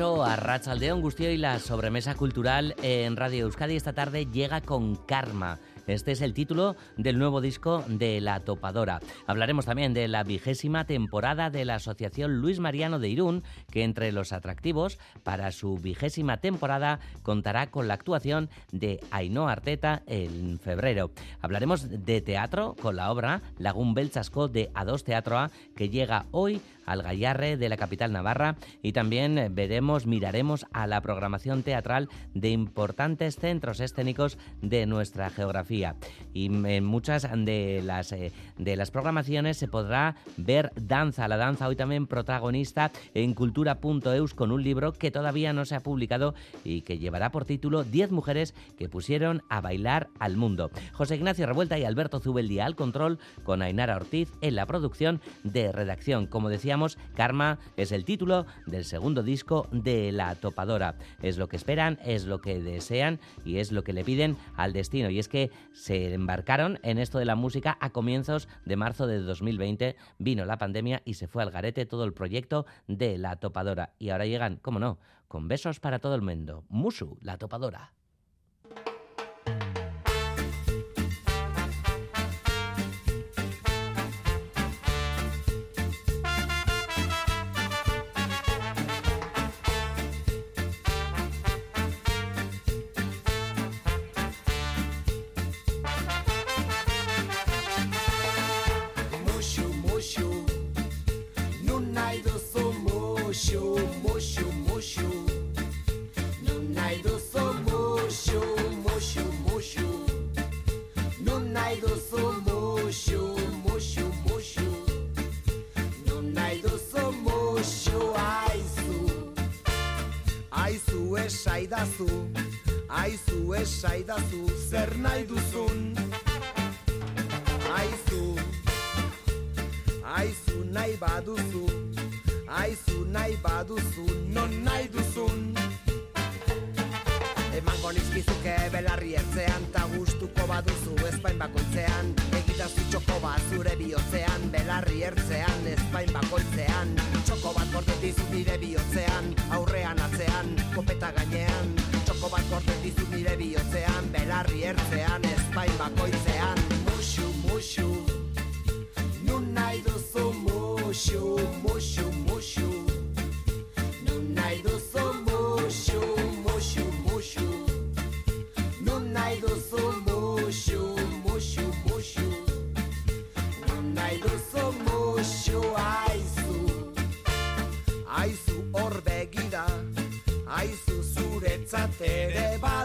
Aupa a Rachaldeón Gustio y la sobremesa cultural en Radio Euskadi esta tarde llega con Karma. Este es el título del nuevo disco de La Topadora. Hablaremos también de la vigésima temporada de la Asociación Luis Mariano de Irún, que entre los atractivos para su vigésima temporada contará con la actuación de Ainhoa Arteta en febrero. Hablaremos de teatro con la obra Lagún Belchasco de A2 Teatro que llega hoy al Gallarre de la capital navarra y también veremos, miraremos a la programación teatral de importantes centros escénicos de nuestra geografía. Y en muchas de las, eh, de las programaciones se podrá ver danza, la danza hoy también protagonista en cultura.eus con un libro que todavía no se ha publicado y que llevará por título 10 mujeres que pusieron a bailar al mundo. José Ignacio Revuelta y Alberto Zubeldía al control con Ainara Ortiz en la producción de redacción. Como decía Karma es el título del segundo disco de La Topadora. Es lo que esperan, es lo que desean y es lo que le piden al destino. Y es que se embarcaron en esto de la música a comienzos de marzo de 2020. Vino la pandemia y se fue al garete todo el proyecto de La Topadora. Y ahora llegan, cómo no, con besos para todo el mundo. Musu, La Topadora.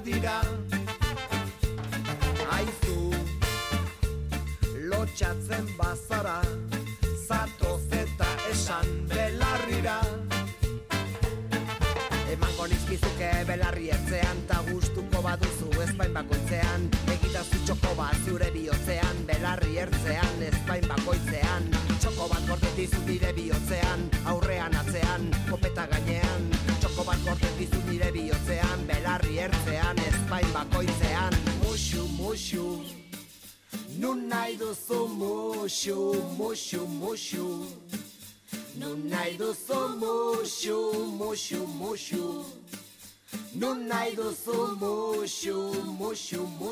tirar nun mosiu. Nunai duzu mosiu, mosiu, mosiu. Nunai mo sho mosiu, mosiu.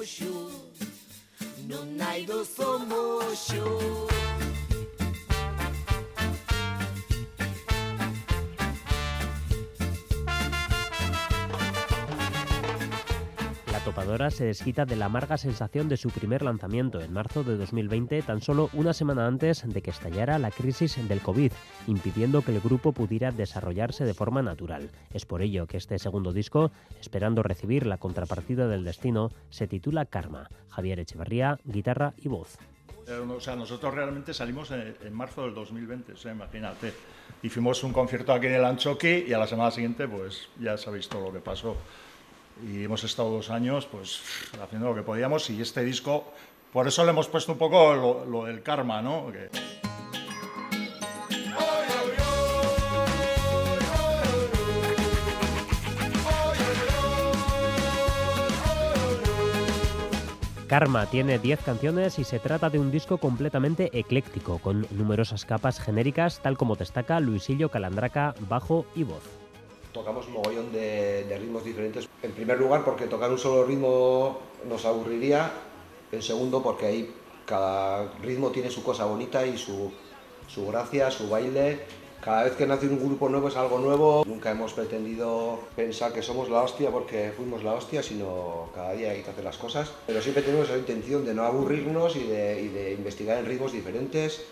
Topadora se desquita de la amarga sensación de su primer lanzamiento en marzo de 2020, tan solo una semana antes de que estallara la crisis del COVID, impidiendo que el grupo pudiera desarrollarse de forma natural. Es por ello que este segundo disco, esperando recibir la contrapartida del destino, se titula Karma. Javier Echeverría, guitarra y voz. o sea, nosotros realmente salimos en, marzo del 2020, o sea, imagínate. Hicimos un concierto aquí en el Anchoqui y a la semana siguiente, pues ya sabéis todo lo que pasó. Y hemos estado dos años, pues, haciendo lo que podíamos y este disco, por eso le hemos puesto un poco lo, del karma, ¿no? Karma tiene 10 canciones y se trata de un disco completamente ecléctico, con numerosas capas genéricas, tal como destaca Luisillo Calandraca, bajo y voz. Tocamos un mogollón de, ritmos diferentes. En primer lugar, porque tocar un solo ritmo nos aburriría. En segundo, porque ahí cada ritmo tiene su cosa bonita y su, su gracia, su baile cada vez que nace un grupo nuevo es algo nuevo. Nunca hemos pretendido pensar que somos la hostia porque fuimos la hostia, sino cada día hay que hacer las cosas. Pero siempre tenemos esa intención de no aburrirnos y de, y de investigar en ritmos diferentes.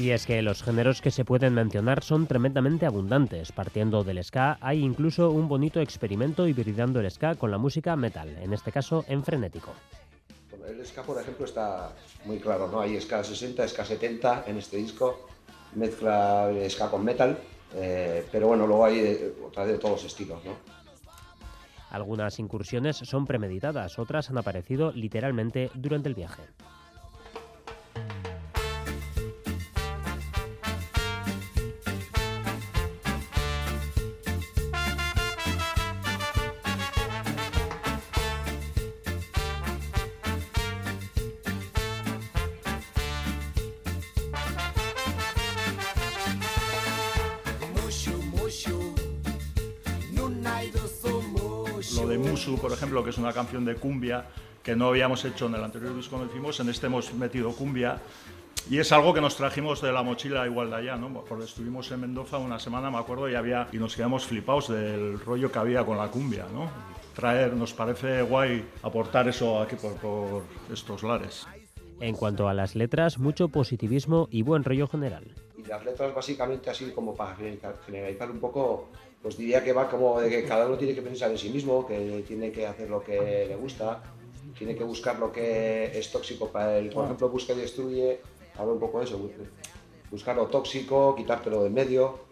Y es que los géneros que se pueden mencionar son tremendamente abundantes. Partiendo del ska, hay incluso un bonito experimento hibridando el ska con la música metal, en este caso en frenético. El ska, por ejemplo, está muy claro, ¿no? Hay ska 60, ska 70 en este disco, mezcla ska con metal, eh, pero bueno, luego hay otra vez de todos los estilos, ¿no? Algunas incursiones son premeditadas, otras han aparecido literalmente durante el viaje. De Musu, por ejemplo, que es una canción de cumbia que no habíamos hecho en el anterior disco que hicimos, en este hemos metido cumbia. Y es algo que nos trajimos de la mochila igual de allá, ¿no? Porque estuvimos en Mendoza una semana, me acuerdo, y, había, y nos quedamos flipados del rollo que había con la cumbia, ¿no? Traer, nos parece guay aportar eso aquí por, por estos lares. En cuanto a las letras, mucho positivismo y buen rollo general. Y las letras básicamente así como para generalizar un poco pues diría que va como de que cada uno tiene que pensar en sí mismo, que tiene que hacer lo que le gusta, tiene que buscar lo que es tóxico para él. Por ejemplo, busca y destruye, habla un poco de eso, buscar lo tóxico, quitártelo de medio.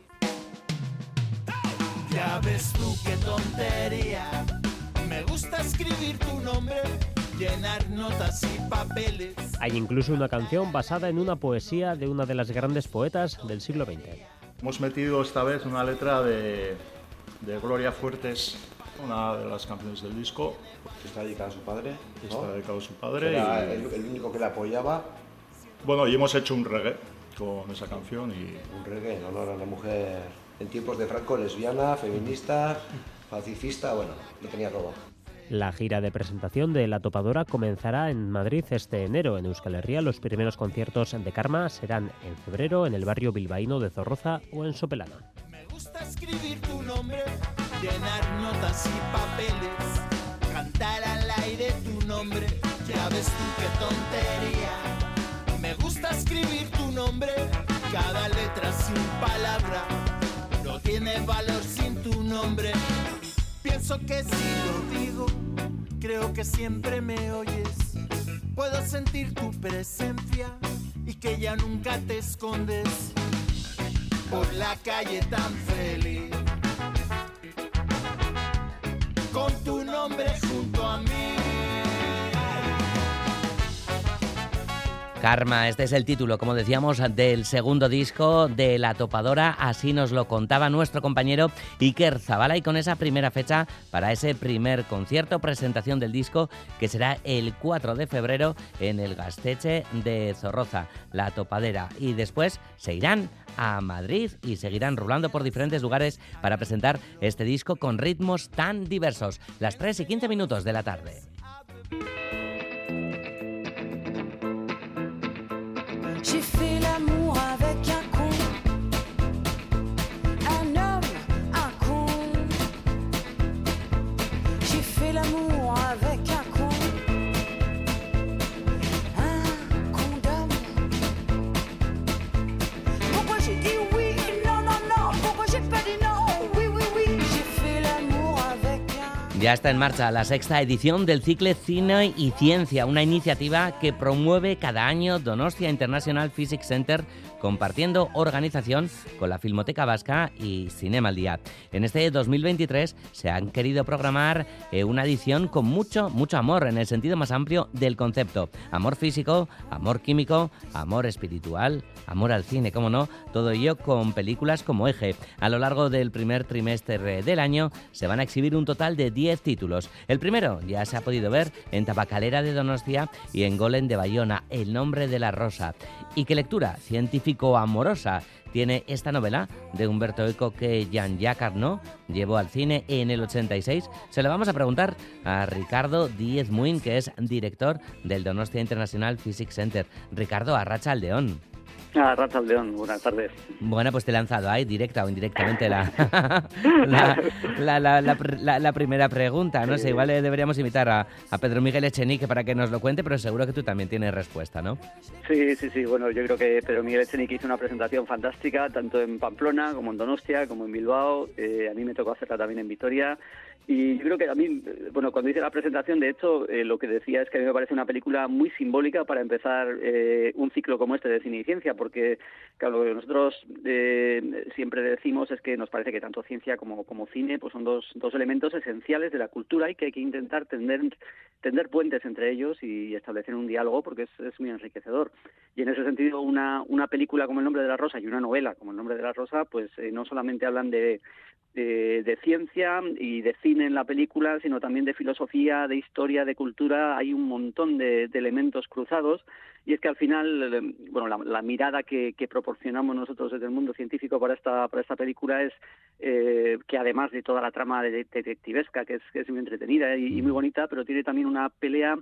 Ya ves tú qué tontería, me gusta escribir tu nombre, llenar notas y papeles. Hay incluso una canción basada en una poesía de una de las grandes poetas del siglo XX. Hemos metido esta vez una letra de, Gloria Fuertes, una de las canciones del disco. Está dedicada a su padre. Está dedicado a su padre. Era el, único que le apoyaba. Bueno, y hemos hecho un reggae con esa canción. y Un reggae en honor a una mujer en tiempos de Franco, lesbiana, feminista, pacifista, bueno, lo tenía todo. La gira de presentación de La Topadora comenzará en Madrid este enero. En Euskal Herria los primeros conciertos de Karma serán en febrero en el barrio bilbaíno de Zorroza o en Sopelana. Me gusta escribir tu nombre, llenar notas y papeles, cantar al aire tu nombre, ya ves tú qué tontería. Me gusta escribir tu nombre, cada letra sin palabra, no tiene valor sin tu nombre. Pienso que si lo digo, creo que siempre me oyes. Puedo sentir tu presencia y que ya nunca te escondes por la calle tan feliz. Con tu nombre junto a mí. Karma, este es el título, como decíamos, del segundo disco de La Topadora. Así nos lo contaba nuestro compañero Iker Zabala y con esa primera fecha para ese primer concierto, presentación del disco, que será el 4 de febrero en el Gasteche de Zorroza, La Topadera. Y después se irán a Madrid y seguirán rulando por diferentes lugares para presentar este disco con ritmos tan diversos. Las 3 y 15 minutos de la tarde. J'ai fait l'amour avec un Ya está en marcha la sexta edición del Cicle Cine y Ciencia, una iniciativa que promueve cada año Donostia International Physics Center compartiendo organización con la Filmoteca Vasca y Cinema al Día. En este 2023 se han querido programar eh, una edición con mucho, mucho amor en el sentido más amplio del concepto. Amor físico, amor químico, amor espiritual, amor al cine, como no, todo ello con películas como eje. A lo largo del primer trimestre del año se van a exhibir un total de 10 títulos. El primero ya se ha podido ver en Tabacalera de Donostia y en Golem de Bayona, El nombre de la rosa. ¿Y qué lectura científico-amorosa tiene esta novela de Humberto Eco que Jean-Jacques Arnaud llevó al cine en el 86? Se lo vamos a preguntar a Ricardo Díez Muin, que es director del Donostia International Physics Center. Ricardo, Arracha Aldeón. Ah, León, buenas tardes. Bueno, pues te he lanzado ahí, directa o indirectamente, la, la, la, la, la primera pregunta. No sé, igual deberíamos invitar a, a, Pedro Miguel Echenique para que nos lo cuente, pero seguro que tú también tienes respuesta, ¿no? Sí, sí, sí. Bueno, yo creo que Pedro Miguel Echenique hizo una presentación fantástica, tanto en Pamplona como en Donostia, como en Bilbao. Eh, a mí me tocó hacerla también en Vitoria. Y yo creo que a mí, bueno, cuando hice la presentación, de hecho, eh, lo que decía es que a mí me parece una película muy simbólica para empezar eh, un ciclo como este de cine y ciencia, porque, claro, lo que nosotros eh, siempre decimos es que nos parece que tanto ciencia como, como cine pues son dos, dos elementos esenciales de la cultura y que hay que intentar tender, tender puentes entre ellos y establecer un diálogo porque es, es muy enriquecedor. Y en ese sentido, una, una película como El nombre de la rosa y una novela como El nombre de la rosa, pues no solamente hablan de, de, de ciencia y de cine, en la película, sino también de filosofía, de historia, de cultura. Hay un montón de, de elementos cruzados y es que al final, bueno, la, la mirada que, que, proporcionamos nosotros desde el mundo científico para esta para esta película es eh, que además de toda la trama de, detectivesca, que es, que es muy entretenida y, y, muy bonita, pero tiene también una pelea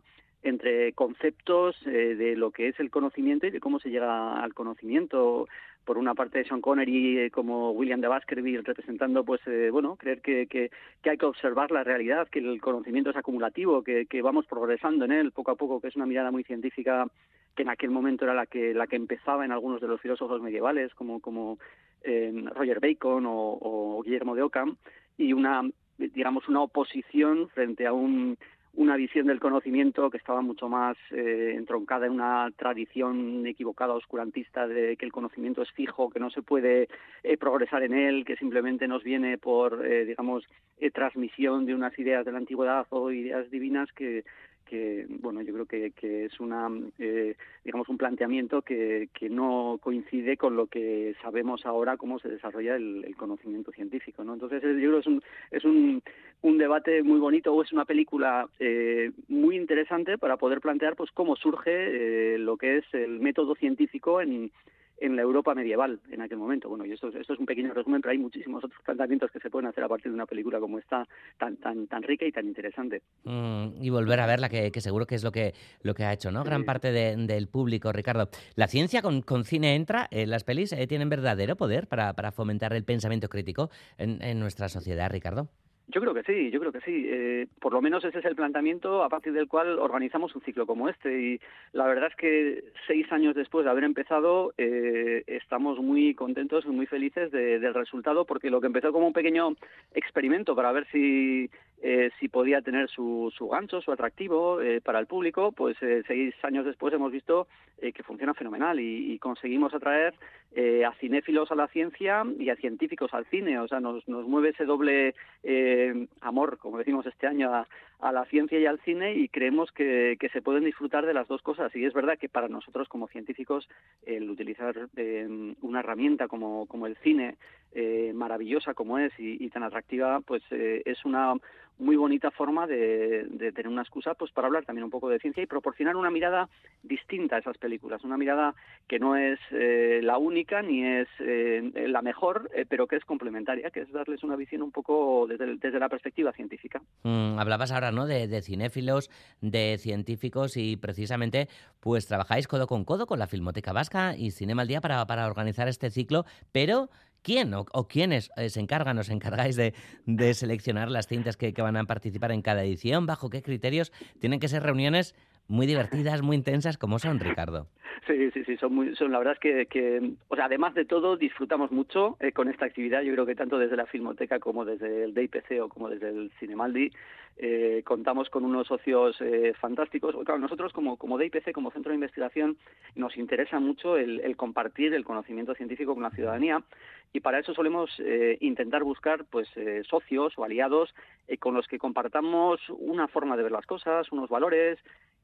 entre conceptos eh, de lo que es el conocimiento y de cómo se llega al conocimiento. Por una parte Sean Connery eh, como William de Baskerville representando pues eh, bueno creer que, que, que, hay que observar la realidad que el conocimiento es acumulativo que, que, vamos progresando en él poco a poco que es una mirada muy científica que en aquel momento era la que la que empezaba en algunos de los filósofos medievales como como eh, Roger Bacon o, o Guillermo de Ockham y una digamos una oposición frente a un una visión del conocimiento que estaba mucho más eh, entroncada en una tradición equivocada, oscurantista, de que el conocimiento es fijo, que no se puede eh, progresar en él, que simplemente nos viene por, eh, digamos, eh, transmisión de unas ideas de la antigüedad o ideas divinas que, que bueno yo creo que, que es una eh, digamos un planteamiento que, que no coincide con lo que sabemos ahora cómo se desarrolla el, el conocimiento científico no entonces yo creo que es un es un, un debate muy bonito o es una película eh, muy interesante para poder plantear pues cómo surge eh, lo que es el método científico en en la Europa medieval en aquel momento. Bueno, y esto, esto es un pequeño resumen, pero hay muchísimos otros planteamientos que se pueden hacer a partir de una película como esta, tan tan tan rica y tan interesante. Mm, y volver a verla, que, que, seguro que es lo que, lo que ha hecho, ¿no? Sí. Gran parte de, del público, Ricardo. ¿La ciencia con, con cine entra? Eh, ¿Las pelis eh, tienen verdadero poder para, para fomentar el pensamiento crítico en, en nuestra sociedad, Ricardo? Yo creo que sí, yo creo que sí. Eh, por lo menos ese es el planteamiento a partir del cual organizamos un ciclo como este. Y la verdad es que seis años después de haber empezado, eh, estamos muy contentos y muy felices de, del resultado, porque lo que empezó como un pequeño experimento para ver si, eh, si podía tener su, su gancho, su atractivo eh, para el público, pues eh, seis años después hemos visto eh, que funciona fenomenal y, conseguimos atraer eh, a cinéfilos a la ciencia y a científicos al cine. O sea, nos, nos mueve ese doble eh, amor, como decimos este año, a, a, la ciencia y al cine y creemos que, que, se pueden disfrutar de las dos cosas. Y es verdad que para nosotros como científicos el utilizar eh, una herramienta como, como el cine, eh, maravillosa como es y, tan atractiva, pues eh, es una muy bonita forma de, de, tener una excusa pues para hablar también un poco de ciencia y proporcionar una mirada distinta a esas películas, una mirada que no es eh, la única ni es eh, la mejor, pero que es complementaria, que es darles una visión un poco desde, desde la perspectiva científica. Mm, hablabas ahora, ¿no? De, cinéfilos, de científicos y precisamente pues trabajáis codo con codo con la Filmoteca Vasca y Cinema al Día para, para organizar este ciclo, pero quién o, quiénes eh, se encargan, os encargáis de, de seleccionar las cintas que, van a participar en cada edición, bajo qué criterios. Tienen que ser reuniones muy divertidas, muy intensas, como son, Ricardo. Sí, sí, sí, son muy, son la verdad es que, que o sea, además de todo, disfrutamos mucho eh, con esta actividad. Yo creo que tanto desde la Filmoteca como desde el DIPC o como desde el Cinemaldi eh, contamos con unos socios eh, fantásticos. Claro, nosotros como, como DIPC, como centro de investigación, nos interesa mucho el, el compartir el conocimiento científico con la ciudadanía y para eso solemos eh, intentar buscar pues eh, socios o aliados eh, con los que compartamos una forma de ver las cosas, unos valores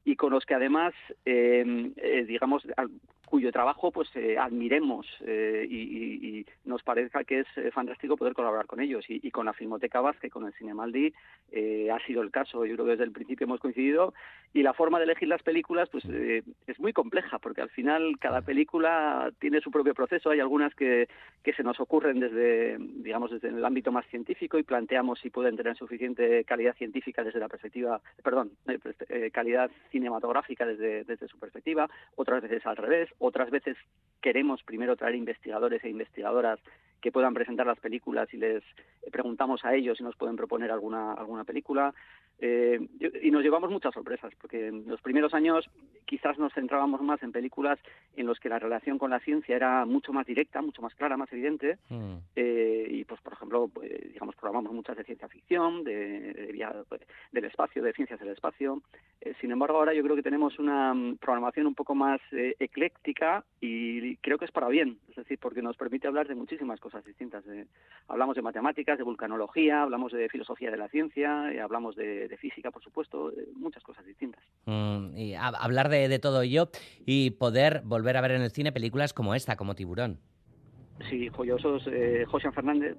y con los que además, digamos, cuyo trabajo pues eh, admiremos eh, y, nos parezca que es eh, fantástico poder colaborar con ellos. Y, con la Filmoteca Vázquez, con el Cinemaldi ha sido el caso. Yo creo que desde el principio hemos coincidido. Y la forma de elegir las películas pues es muy compleja porque al final cada película tiene su propio proceso. Hay algunas que, que se nos ocurren desde digamos desde el ámbito más científico y planteamos si pueden tener suficiente calidad científica desde la perspectiva perdón calidad cinematográfica desde, desde su perspectiva. Otras veces al revés otras veces queremos primero traer investigadores e investigadoras que puedan presentar las películas y les preguntamos a ellos si nos pueden proponer alguna alguna película eh, y nos llevamos muchas sorpresas, porque en los primeros años quizás nos centrábamos más en películas en los que la relación con la ciencia era mucho más directa, mucho más clara, más evidente. Mm. Eh, y, pues, por ejemplo, pues, digamos, programamos muchas de ciencia ficción, de, del espacio, de ciencias del espacio. Eh, sin embargo, ahora yo creo que tenemos una mm, programación un poco más ecléctica y creo que es para bien, es decir, porque nos permite hablar de muchísimas cosas distintas. hablamos de matemáticas, de vulcanología, hablamos de filosofía de la ciencia, hablamos de de, física, por supuesto, muchas cosas distintas. Mm, y hablar de, todo ello y poder volver a ver en el cine películas como esta, como Tiburón. Sí, joyosos. Eh, José Fernández.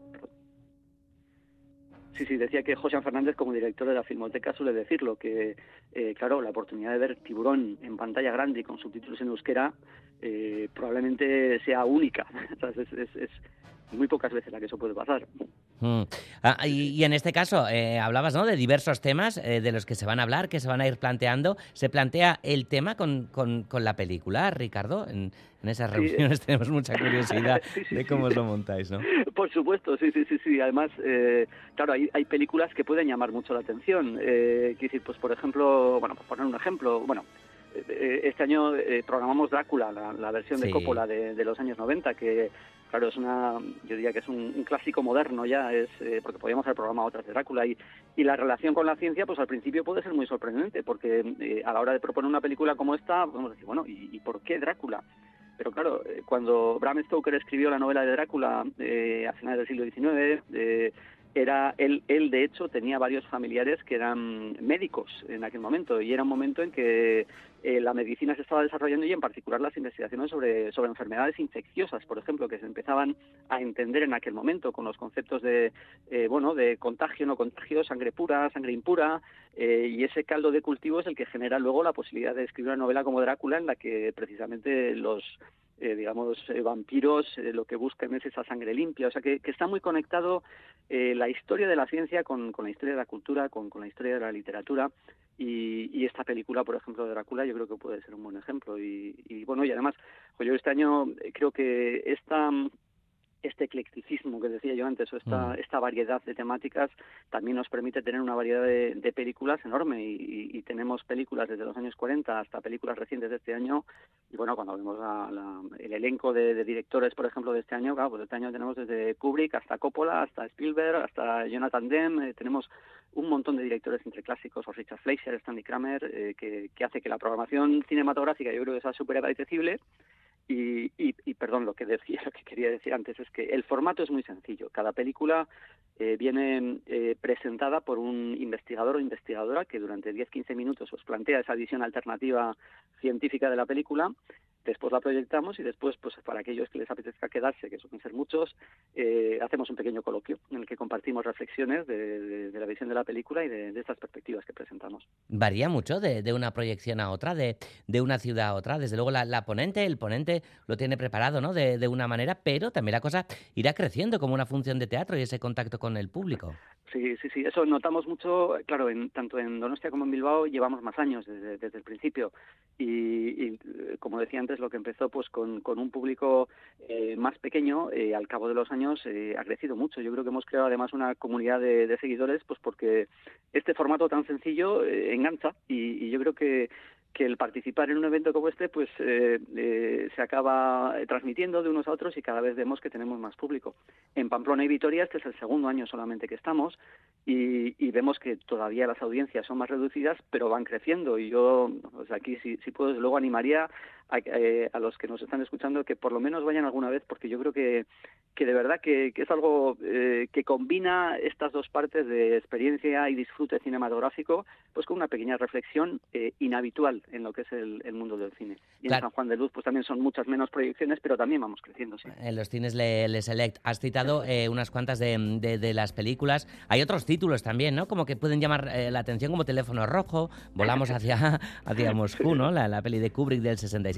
Sí, sí, decía que José Fernández, como director de la Filmoteca, suele decirlo, que, eh, claro, la oportunidad de ver Tiburón en pantalla grande y con subtítulos en euskera eh, probablemente sea única. es, muy pocas veces la que eso puede pasar. Mm. Ah, y, en este caso, eh, hablabas ¿no? de diversos temas eh, de los que se van a hablar, que se van a ir planteando. ¿Se plantea el tema con, con, la película, Ricardo? En, esas reuniones tenemos mucha curiosidad de cómo lo montáis, ¿no? Por supuesto, sí, sí, sí. sí. Además, eh, claro, hay, hay, películas que pueden llamar mucho la atención. Eh, decir, pues por ejemplo, bueno, por poner un ejemplo, bueno, este año programamos Drácula, la, versión de Coppola de, de, los años 90, que claro, es una, yo diría que es un, clásico moderno ya, es eh, porque podríamos haber programado otras de Drácula y, y la relación con la ciencia, pues al principio puede ser muy sorprendente, porque eh, a la hora de proponer una película como esta, podemos decir, bueno, ¿y, por qué Drácula? Pero claro, eh, cuando Bram Stoker escribió la novela de Drácula a finales del siglo XIX, era él, él de hecho tenía varios familiares que eran médicos en aquel momento y era un momento en que eh, la medicina se estaba desarrollando y en particular las investigaciones sobre, sobre enfermedades infecciosas, por ejemplo, que se empezaban a entender en aquel momento con los conceptos de eh, bueno de contagio, no contagio, sangre pura, sangre impura, eh, y ese caldo de cultivo es el que genera luego la posibilidad de escribir una novela como Drácula en la que precisamente los eh, digamos, eh, vampiros, eh, lo que buscan es esa sangre limpia. O sea, que, está muy conectado la historia de la ciencia con, con, la historia de la cultura, con, con la historia de la literatura. Y, y, esta película, por ejemplo, de Drácula, yo creo que puede ser un buen ejemplo. Y, y bueno, y además, yo este año creo que esta este eclecticismo que decía yo antes o esta, mm. esta variedad de temáticas también nos permite tener una variedad de, películas enorme. Y, tenemos películas desde los años 40 hasta películas recientes de este año. Y bueno cuando vemos el elenco de, directores por ejemplo de este año claro pues este año tenemos desde Kubrick hasta Coppola hasta Spielberg hasta Jonathan Demme eh, tenemos un montón de directores entre clásicos o Richard Fleischer Stanley Kramer eh, que, que hace que la programación cinematográfica yo creo que sea súper apetecible y, y, perdón, lo que decía, lo que quería decir antes es que el formato es muy sencillo. Cada película eh, viene eh, presentada por un investigador o investigadora que durante 10-15 minutos os plantea esa visión alternativa científica de la película después la proyectamos y después, pues para aquellos que les apetezca quedarse, que suelen ser muchos, eh, hacemos un pequeño coloquio en el que compartimos reflexiones de, la visión de la película y de, estas perspectivas que presentamos. Varía mucho de, una proyección a otra, de, una ciudad a otra. Desde luego la, ponente, el ponente lo tiene preparado ¿no? de, una manera, pero también la cosa irá creciendo como una función de teatro y ese contacto con el público. Sí, sí, sí, eso notamos mucho, claro, en, tanto en Donostia como en Bilbao llevamos más años desde, desde el principio y, y, como decía antes, lo que empezó pues con, con un público eh, más pequeño, eh, al cabo de los años eh, ha crecido mucho. Yo creo que hemos creado además una comunidad de, seguidores pues porque este formato tan sencillo engancha y, y, yo creo que que el participar en un evento como este pues eh, eh, se acaba transmitiendo de unos a otros y cada vez vemos que tenemos más público. En Pamplona y Vitoria este es el segundo año solamente que estamos y, vemos que todavía las audiencias son más reducidas pero van creciendo y yo pues aquí si, si puedo luego animaría a, eh, a, los que nos están escuchando que por lo menos vayan alguna vez porque yo creo que, que de verdad que, que es algo eh, que combina estas dos partes de experiencia y disfrute cinematográfico pues con una pequeña reflexión eh, inhabitual en lo que es el, el mundo del cine. Y en San Juan de Luz pues también son muchas menos proyecciones pero también vamos creciendo. Sí. En los cines Le, Le Select has citado unas cuantas de, de, de, las películas. Hay otros títulos también, ¿no? Como que pueden llamar la atención como Teléfono Rojo, Volamos hacia, hacia Moscú, ¿no? La, la peli de Kubrick del 66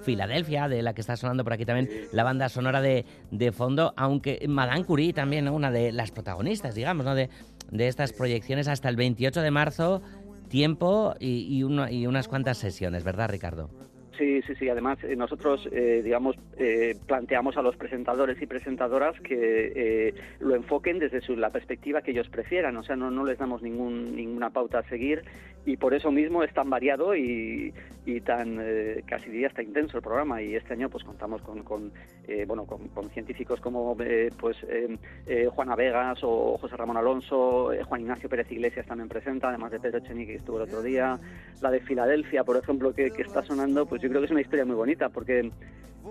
Filadelfia, de la que está sonando por aquí también la banda sonora de, de fondo, aunque Madame Curie también, una de las protagonistas, digamos, ¿no? de, de estas proyecciones hasta el 28 de marzo, tiempo y, y, uno, y unas cuantas sesiones, ¿verdad, Ricardo? Sí, sí, sí. Además, eh, nosotros, eh, digamos, eh, planteamos a los presentadores y presentadoras que eh, lo enfoquen desde su, la perspectiva que ellos prefieran. O sea, no, no les damos ningún, ninguna pauta a seguir y por eso mismo es tan variado y, y tan eh, casi diría hasta intenso el programa. Y este año, pues contamos con, con bueno, con, con, científicos como, pues Juana Vegas o José Ramón Alonso, Juan Ignacio Pérez Iglesias también presenta, además de Pedro Chenique que estuvo el otro día, la de Filadelfia, por ejemplo, que, que está sonando, pues yo creo que es una historia muy bonita, porque,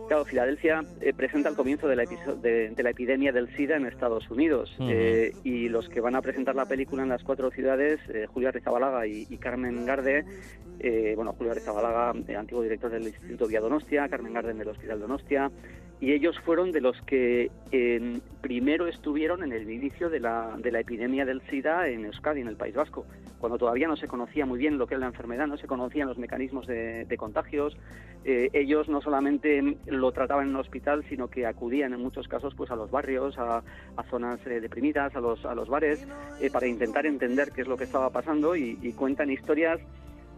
claro, Filadelfia eh, presenta el comienzo de la, de, de la, epidemia del SIDA en Estados Unidos. Uh -huh. eh, y los que van a presentar la película en las cuatro ciudades, eh, Julia Rizabalaga y, y Carmen Garde, eh, bueno, Julia Rizabalaga, antiguo director del Instituto Vía Donostia, Carmen Garde del Hospital Donostia, y ellos fueron de los que primero estuvieron en el inicio de la, de la epidemia del SIDA en Euskadi, en el País Vasco, cuando todavía no se conocía muy bien lo que era la enfermedad, no se conocían los mecanismos de, de contagios. Eh, ellos no solamente lo trataban en un hospital, sino que acudían en muchos casos pues a los barrios, a, a zonas eh, deprimidas, a los, a los bares, eh, para intentar entender qué es lo que estaba pasando y cuentan historias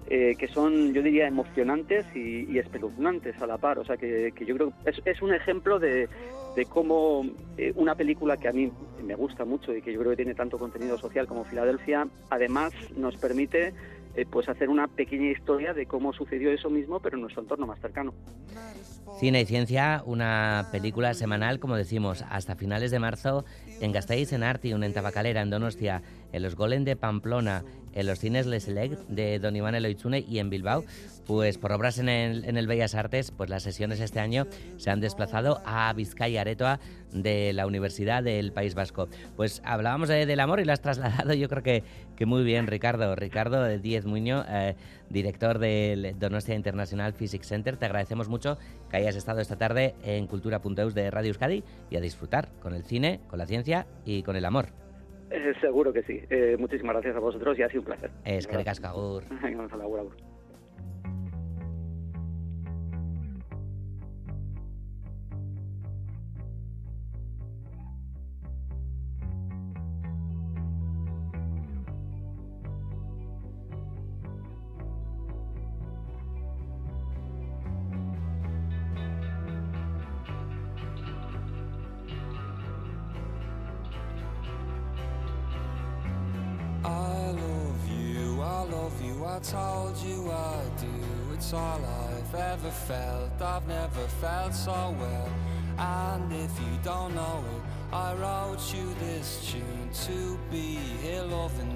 eh, que son, yo diría, emocionantes y, y espeluznantes a la par. O sea, que, que yo creo que es, es, un ejemplo de, de cómo eh, una película que a mí me gusta mucho y que yo creo que tiene tanto contenido social como Filadelfia, además nos permite eh, pues hacer una pequeña historia de cómo sucedió eso mismo, pero en nuestro entorno más cercano. Cine y Ciencia, una película semanal, como decimos, hasta finales de marzo en Gasteiz, en Artium, en Tabacalera, en Donostia, en los Golem de Pamplona, en los cines Les Select de Don Iván Eloitzune y en Bilbao. Pues por obras en el, Bellas Artes, pues las sesiones este año se han desplazado a Vizcaya Aretoa de la Universidad del País Vasco. Pues hablábamos de, del amor y lo has trasladado yo creo que, que muy bien, Ricardo. Ricardo Díez Muño, eh, director del Donostia International Physics Center. Te agradecemos mucho que hayas estado esta tarde en Cultura.eus de Radio Euskadi y a disfrutar con el cine, con la ciencia y con el amor. Eh, seguro que sí. Eh, muchísimas gracias a vosotros y ha sido un placer. Es que I told you I do. It's all I've ever felt. I've never felt so well. And if you don't know it, I wrote you this tune to be here loving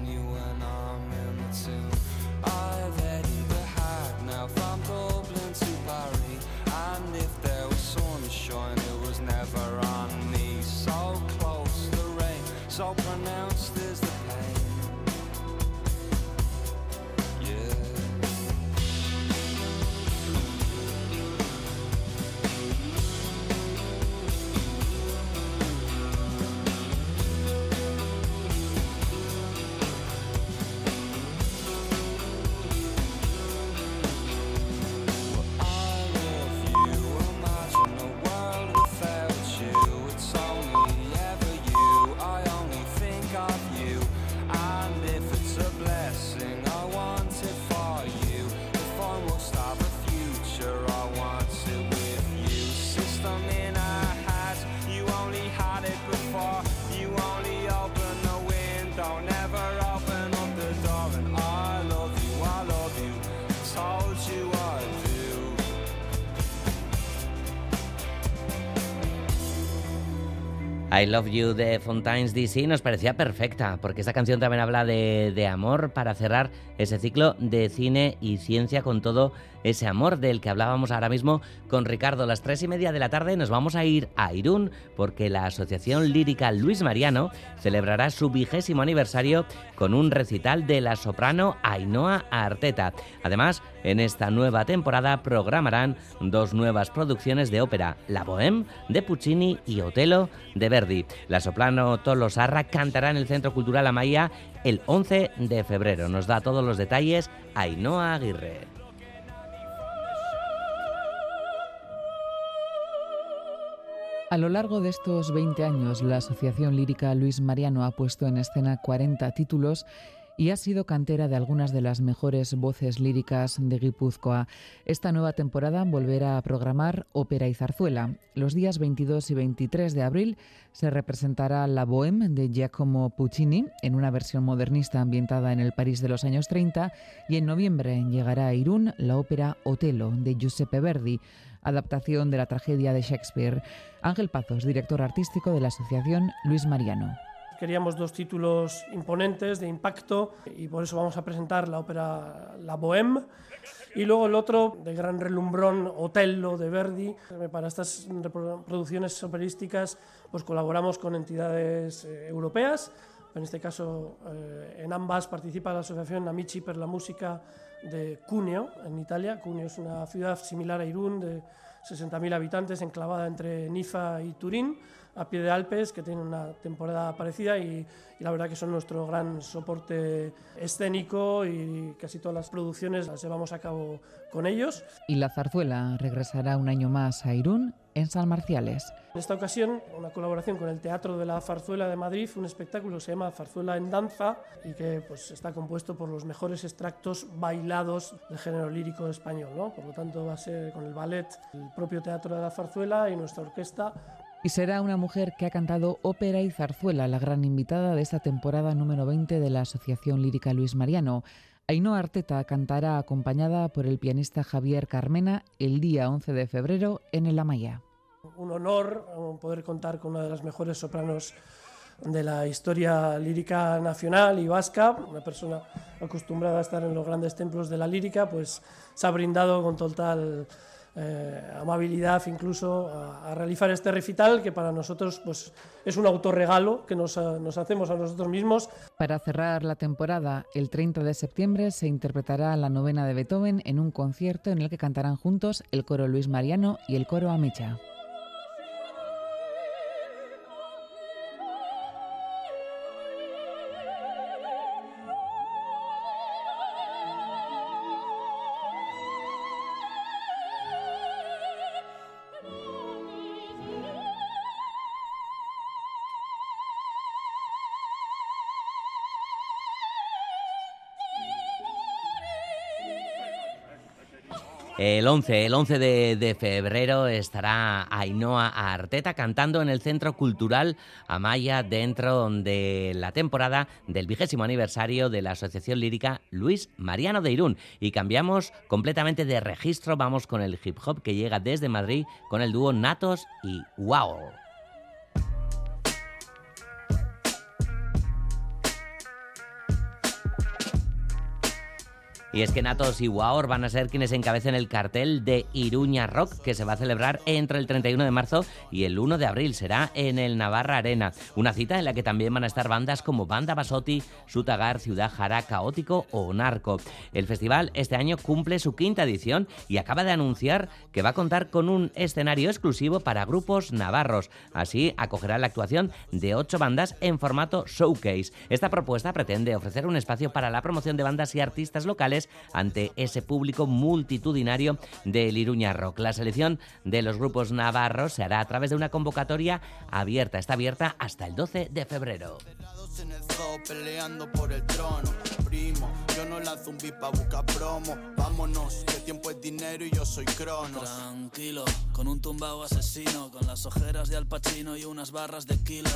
I Love You de Fontaines DC nos parecía perfecta, porque esta canción también habla de, de, amor para cerrar ese ciclo de cine y ciencia con todo ese amor del que hablábamos ahora mismo con Ricardo. Las tres y media de la tarde nos vamos a ir a Irún, porque la Asociación Lírica Luis Mariano celebrará su vigésimo aniversario con un recital de la soprano Ainhoa Arteta. Además, en esta nueva temporada programarán dos nuevas producciones de ópera, La Bohème de Puccini y Otelo de Verdi. La soprano Tolosarra cantará en el Centro Cultural Amaya el 11 de febrero. Nos da todos los detalles Ainhoa Aguirre. A lo largo de estos 20 años, la Asociación Lírica Luis Mariano ha puesto en escena 40 títulos y ha sido cantera de algunas de las mejores voces líricas de Guipúzcoa. Esta nueva temporada volverá a programar ópera y zarzuela. Los días 22 y 23 de abril se representará La Bohème de Giacomo Puccini en una versión modernista ambientada en el París de los años 30 y en noviembre llegará a Irún la ópera Otelo de Giuseppe Verdi adaptación de la tragedia de Shakespeare. Ángel Pazos, director artístico de la Asociación Luis Mariano. Queríamos dos títulos imponentes, de impacto, y por eso vamos a presentar la ópera La Bohème y luego el otro, de gran relumbrón, Otello de Verdi. Para estas producciones operísticas pues colaboramos con entidades eh, europeas, en este caso eh, en ambas participa la Asociación Amici per la Música de Cuneo, en Italia. Cuneo es una ciudad similar a Irún, de 60.000 habitantes, enclavada entre Niza y Turín, a pie de Alpes, que tiene una temporada parecida y, y, la verdad que son nuestro gran soporte escénico y casi todas las producciones las llevamos a cabo con ellos. Y la zarzuela regresará un año más a Irún en San Marciales. En esta ocasión, una colaboración con el Teatro de la Zarzuela de Madrid, un espectáculo que se llama Zarzuela en Danza y que pues, está compuesto por los mejores extractos bailados del género lírico español. ¿no? Por lo tanto, va a ser con el ballet, el propio Teatro de la Zarzuela y nuestra orquesta. Y será una mujer que ha cantado ópera y zarzuela, la gran invitada de esta temporada número 20 de la Asociación Lírica Luis Mariano. Ainhoa Arteta cantará acompañada por el pianista Javier Carmena el día 11 de febrero en el Amaya un honor poder contar con una de las mejores sopranos de la historia lírica nacional y vasca, una persona acostumbrada a estar en los grandes templos de la lírica, pues se ha brindado con total eh, amabilidad incluso a, realizar este recital que para nosotros pues, es un autorregalo que nos, nos hacemos a nosotros mismos. Para cerrar la temporada, el 30 de septiembre se interpretará la novena de Beethoven en un concierto en el que cantarán juntos el coro Luis Mariano y el coro Amicha. El 11, el 11 de, febrero estará Ainhoa Arteta cantando en el Centro Cultural Amaya dentro de la temporada del vigésimo aniversario de la Asociación Lírica Luis Mariano de Irún. Y cambiamos completamente de registro, vamos con el hip hop que llega desde Madrid con el dúo Natos y Wow. Y es que Natos y Waor van a ser quienes encabecen el cartel de Iruña Rock, que se va a celebrar entre el 31 de marzo y el 1 de abril. Será en el Navarra Arena. Una cita en la que también van a estar bandas como Banda Basotti, Sutagar, Ciudad Jara, Caótico o Narco. El festival este año cumple su quinta edición y acaba de anunciar que va a contar con un escenario exclusivo para grupos navarros. Así acogerá la actuación de ocho bandas en formato showcase. Esta propuesta pretende ofrecer un espacio para la promoción de bandas y artistas locales ante ese público multitudinario del Iruña Rock. La selección de los grupos navarros se hará a través de una convocatoria abierta. Está abierta hasta el 12 de febrero. El zoo peleando por el trono. Primo, yo no lanzo un beat pa' buscar promo. Vámonos, que tiempo es dinero y yo soy cronos. Tranquilo, con un tumbao asesino, con las ojeras de Al Pacino y unas barras de kilo.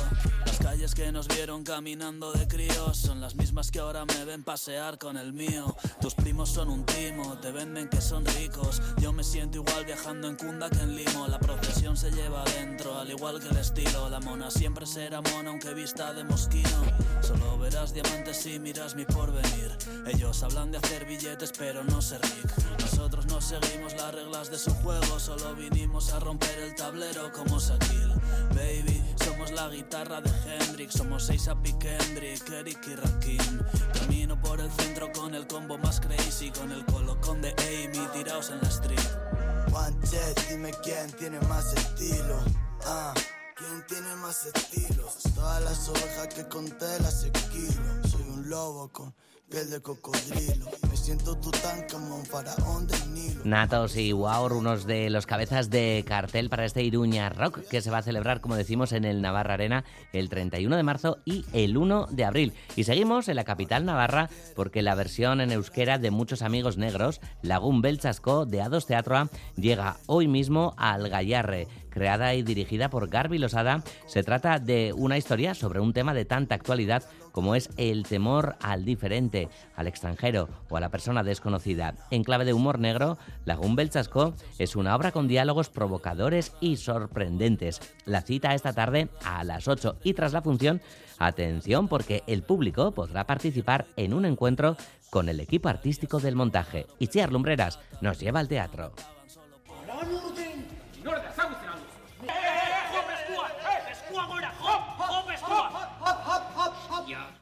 Las calles que nos vieron caminando de críos son las mismas que ahora me ven pasear con el mío. Tus primos son un timo, te venden que son ricos. Yo me siento igual viajando en Cunda que en Limo. La procesión se lleva adentro, al igual que el estilo. La mona siempre será mona aunque vista de mosquino. Solo verás diamantes si miras mi porvenir. Ellos hablan de hacer billetes pero no ser ric. Nosotros no seguimos las reglas de su juego, solo vinimos a romper el tablero como Shaquille. Baby, somos la guitarra de Hendrix, somos seis a Kendrick, Eric y Rakim. Camino por el centro con el combo más crazy, con el colocón de Amy tiraos en la street. One Jet, dime quién tiene más estilo. Ah, ¿quién tiene más estilos? Todas las ovejas que conté las esquilo. Soy un lobo con piel de cocodrilo. Me siento Tutankamón, faraón del Nilo. Natos y Waur, unos de los cabezas de cartel para este Iruña Rock que se va a celebrar, como decimos, en el Navarra Arena el 31 de marzo y el 1 de abril. Y seguimos en la capital navarra porque la versión en euskera de muchos amigos negros, Lagún Belchasco de Ados Teatroa, llega hoy mismo al Gallarre creada y dirigida por Garby Losada, se trata de una historia sobre un tema de tanta actualidad como es el temor al diferente, al extranjero o a la persona desconocida. En clave de humor negro, Lagún Belchasco es una obra con diálogos provocadores y sorprendentes. La cita esta tarde a las 8 y tras la función, atención porque el público podrá participar en un encuentro con el equipo artístico del montaje. Y Chiar Lumbreras nos lleva al teatro.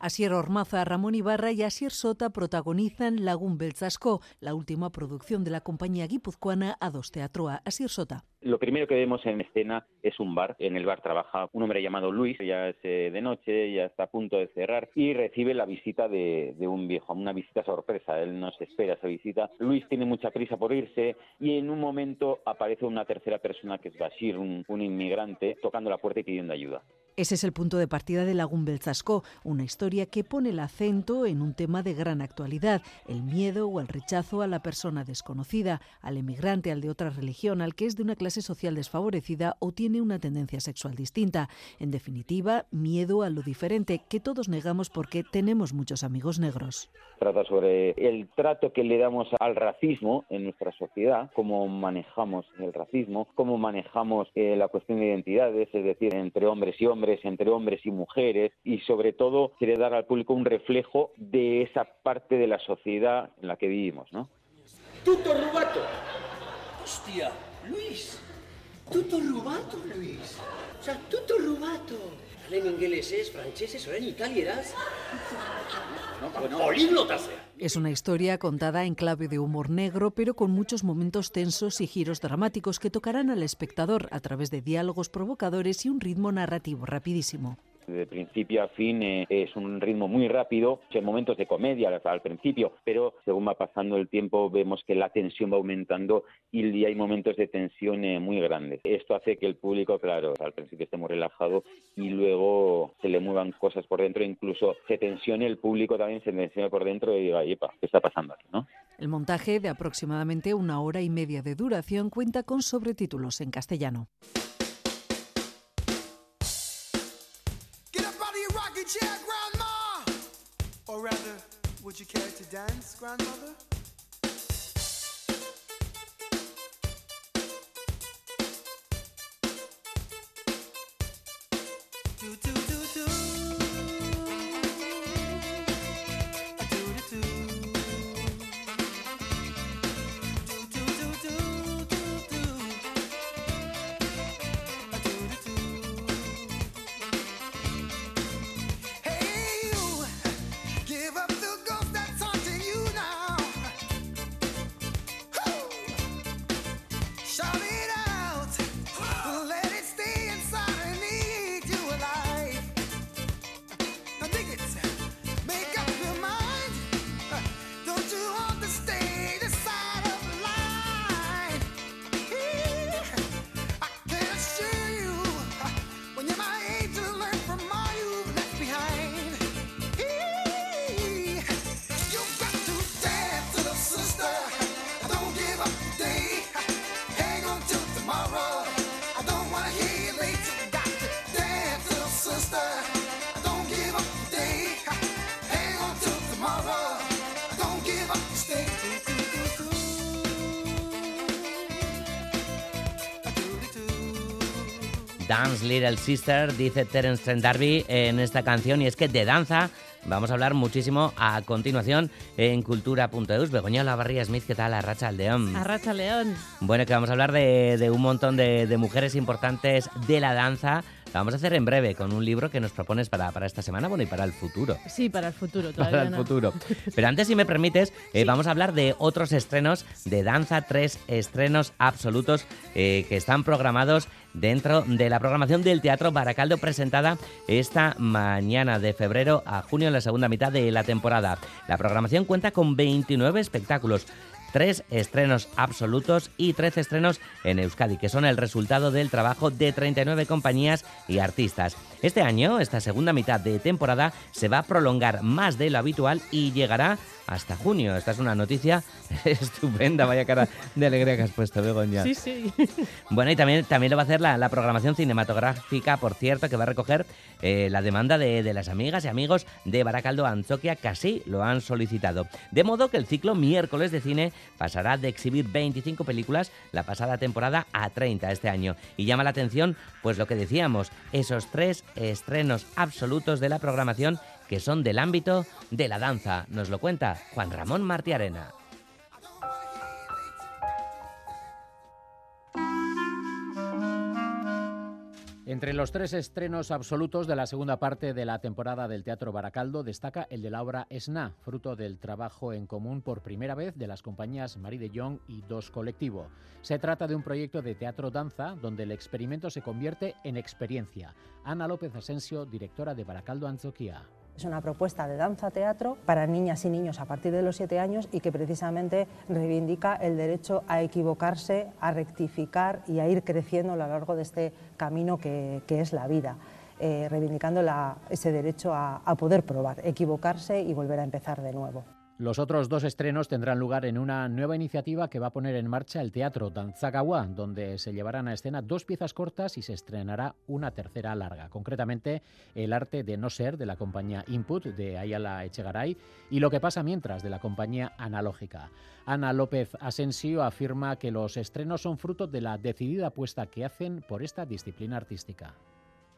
Asier Ormaza, Ramón Ibarra y Asier Sota protagonizan Lagún Belzasco, la última producción de la compañía guipuzcoana A2 Teatroa. Asier Sota. Lo primero que vemos en escena es un bar. En el bar trabaja un hombre llamado Luis, ya es eh, de noche, ya está a punto de cerrar y recibe la visita de, de, un viejo, una visita sorpresa. Él no se espera esa visita. Luis tiene mucha prisa por irse y en un momento aparece una tercera persona que es Bashir, un, un inmigrante, tocando la puerta y pidiendo ayuda. Ese es el punto de partida de Lagún Belzasco, una historia que pone el acento en un tema de gran actualidad, el miedo o el rechazo a la persona desconocida, al emigrante, al de otra religión, al que es de una clase social desfavorecida o tiene una tendencia sexual distinta. En definitiva, miedo a lo diferente, que todos negamos porque tenemos muchos amigos negros. Trata sobre el trato que le damos al racismo en nuestra sociedad, cómo manejamos el racismo, cómo manejamos eh, la cuestión de identidades, es decir, entre hombres y hombres, entre hombres y mujeres, y sobre todo quiere dar al público un reflejo de esa parte de la sociedad en la que vivimos, ¿no? Tutto rubato. Hostia, Luis. Tutto rubato, Luis. O sea, tutto rubato. Hablen ingleses, franceses, políglota sea. Es una historia contada en clave de humor negro, pero con muchos momentos tensos y giros dramáticos que tocarán al espectador a través de diálogos provocadores y un ritmo narrativo rapidísimo. De principio a fin eh, es un ritmo muy rápido, en momentos de comedia al, principio, pero según va pasando el tiempo vemos que la tensión va aumentando y hay momentos de tensión eh, muy grandes. Esto hace que el público, claro, al principio esté muy relajado y luego se le muevan cosas por dentro, incluso se tensione el público también, se tensione por dentro y diga, ¿qué está pasando aquí? ¿no? El montaje, de aproximadamente una hora y media de duración, cuenta con sobretítulos en castellano. Rather, would you care to dance, Grandmother? Do, do, do, Dance Little Sister, dice Terence Trent D'Arby en esta canción, y es que de danza vamos a hablar muchísimo a continuación en cultura.eus. Begoña Lavarría Smith, ¿qué tal? Arracha León. Arracha León. Bueno, que vamos a hablar de, un montón de, de mujeres importantes de la danza la vamos a hacer en breve con un libro que nos propones para, para esta semana, bueno, y para el futuro. Sí, para el futuro, todavía Para el futuro. Pero antes, si me permites, eh, vamos a hablar de otros estrenos de danza, tres estrenos absolutos eh, que están programados dentro de la programación del Teatro Baracaldo presentada esta mañana de febrero a junio en la segunda mitad de la temporada. La programación cuenta con 29 espectáculos tres estrenos absolutos y 13 estrenos en Euskadi, que son el resultado del trabajo de 39 compañías y artistas. Este año, esta segunda mitad de temporada, se va a prolongar más de lo habitual y llegará hasta junio. Esta es una noticia estupenda, vaya cara de alegría que has puesto, Begoña. Sí, sí. Bueno, y también, también lo va a hacer la, programación cinematográfica, por cierto, que va a recoger eh, la demanda de, las amigas y amigos de Baracaldo Anzoquia, que así lo han solicitado. De modo que el ciclo miércoles de cine pasará de exhibir 25 películas la pasada temporada a 30 este año. Y llama la atención, pues lo que decíamos, esos tres estrenos absolutos de la programación que son del ámbito de la danza. Nos lo cuenta Juan Ramón Martiarena. Entre los tres estrenos absolutos de la segunda parte de la temporada del Teatro Baracaldo destaca el de la obra Esna, fruto del trabajo en común por primera vez de las compañías Marie de Jong y Dos Colectivo. Se trata de un proyecto de teatro-danza donde el experimento se convierte en experiencia. Ana López Asensio, directora de Baracaldo Anzoquía. Es una propuesta de danza-teatro para niñas y niños a partir de los siete años y que precisamente reivindica el derecho a equivocarse, a rectificar y a ir creciendo a lo largo de este camino que, es la vida. Eh, reivindicando ese derecho a poder probar, equivocarse y volver a empezar de nuevo. Los otros dos estrenos tendrán lugar en una nueva iniciativa que va a poner en marcha el Teatro Danzagawa, donde se llevarán a escena dos piezas cortas y se estrenará una tercera larga. Concretamente, El arte de no ser de la compañía Input de Ayala Echegaray y Lo que pasa mientras de la compañía Analógica. Ana López Asensio afirma que los estrenos son fruto de la decidida apuesta que hacen por esta disciplina artística.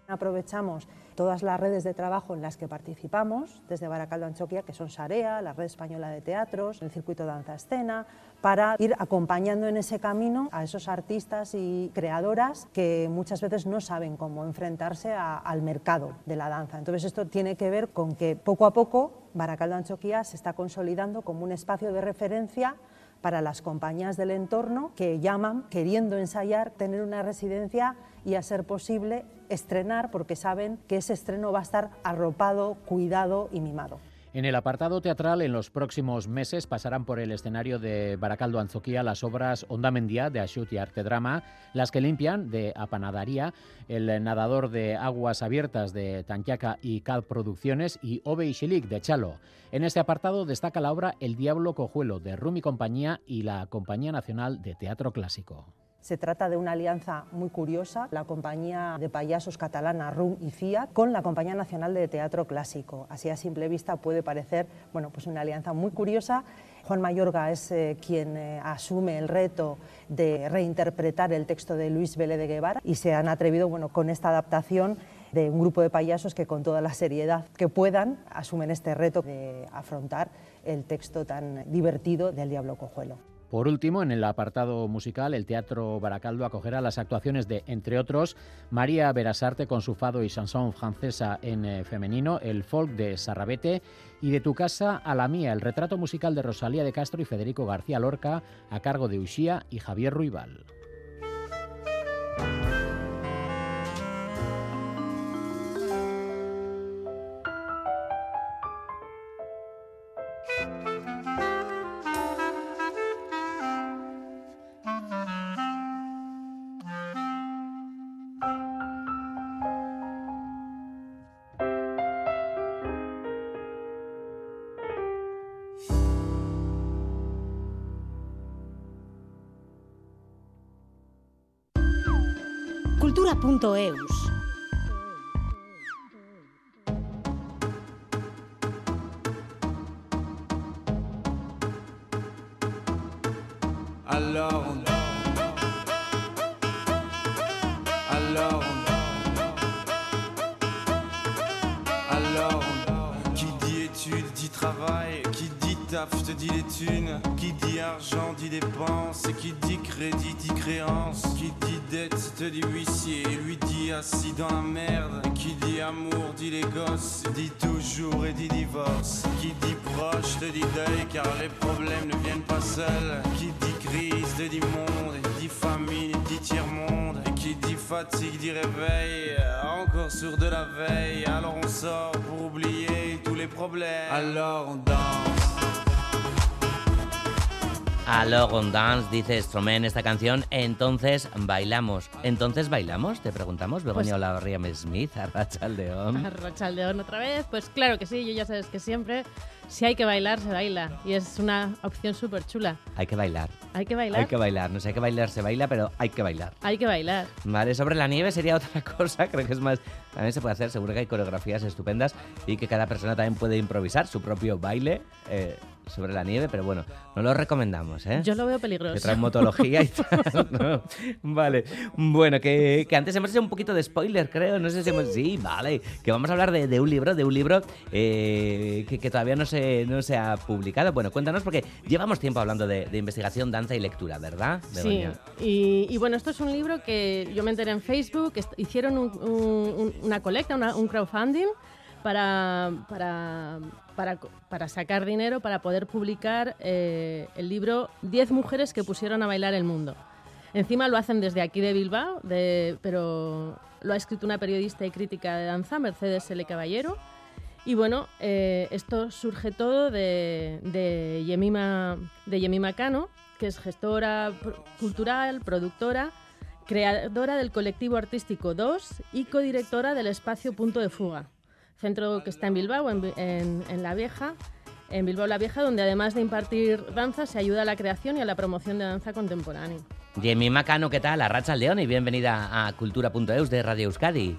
Aprovechamos todas las redes de trabajo en las que participamos, desde Baracaldo Anchoquia, que son Sarea, la Red Española de Teatros, el Circuito Danza Escena, para ir acompañando en ese camino a esos artistas y creadoras que muchas veces no saben cómo enfrentarse al mercado de la danza. Entonces esto tiene que ver con que poco a poco Baracaldo Anchoquia se está consolidando como un espacio de referencia para las compañías del entorno que llaman, queriendo ensayar, tener una residencia y, a ser posible, estrenar porque saben que ese estreno va a estar arropado, cuidado y mimado. En el apartado teatral, en los próximos meses pasarán por el escenario de Baracaldo Anzoquía las obras Onda Mendía de Ashut y Arte Drama, Las que limpian de Apanadaría, El nadador de aguas abiertas de Tanquiaca y Cal Producciones y Ove y Shilik de Chalo. En este apartado destaca la obra El Diablo Cojuelo de Rumi Compañía y la Compañía Nacional de Teatro Clásico. Se trata de una alianza muy curiosa, la compañía de payasos catalana RUM y FIA con la Compañía Nacional de Teatro Clásico. Así a simple vista puede parecer bueno, pues una alianza muy curiosa. Juan Mayorga es eh, quien eh, asume el reto de reinterpretar el texto de Luis Vélez de Guevara y se han atrevido bueno, con esta adaptación de un grupo de payasos que con toda la seriedad que puedan asumen este reto de afrontar el texto tan divertido del Diablo Cojuelo. Por último, en el apartado musical, el Teatro Baracaldo acogerá las actuaciones de, entre otros, María Berasarte con su fado y chanson francesa en eh, femenino, el folk de Sarrabete y de Tu casa a la mía, el retrato musical de Rosalía de Castro y Federico García Lorca a cargo de Uxía y Javier Ruibal. cultura.eus. de la Alors on dance, dice Stromae en esta canción, entonces bailamos. ¿Entonces bailamos? Te preguntamos, Begoña Pues- Olavarría Smith, Arracha Aldeón. Rochaldeón otra vez. Pues claro que sí, yo ya sabes que siempre, si hay que bailar, se baila. Y es una opción súper chula. Hay que bailar. Hay que bailar. Hay que bailar. No sé, hay que bailar, se baila, pero hay que bailar. Hay que bailar. Vale, sobre la nieve sería otra cosa, creo que es más... También se puede hacer, seguro que hay coreografías estupendas y que cada persona también puede improvisar su propio baile eh, sobre la nieve, pero bueno, no lo recomendamos, ¿eh? Yo lo veo peligroso. Que traumatología y tal. ¿no? Vale, bueno, que, que antes hemos hecho un poquito de spoiler, creo, no sé si hemos... Sí, vale, que vamos a hablar de, de un libro, de un libro eh, que, que todavía no se, no se ha publicado. Bueno, cuéntanos porque llevamos tiempo hablando de, de investigación, danza y lectura, ¿verdad? Sí, y, y bueno, esto es un libro que yo me enteré en Facebook, hicieron un- un- un- una colecta, una- un crowdfunding para, para, para, para sacar dinero para poder publicar eh, el libro 10 mujeres que pusieron a bailar el mundo. Encima lo hacen desde aquí de Bilbao, de- pero lo ha escrito una periodista y crítica de danza, Mercedes L. Caballero. Y bueno, eh, esto surge todo de, de, Yemima, de Yemima Cano, que es gestora cultural, productora, creadora del colectivo artístico 2 y codirectora del espacio Punto de Fuga, centro que está en Bilbao, en, en- en La Vieja, en Bilbao La Vieja, donde además de impartir danza se ayuda a la creación y a la promoción de danza contemporánea. Yemi Macano, ¿qué tal? Arracha León y bienvenida a Cultura.eus de Radio Euskadi.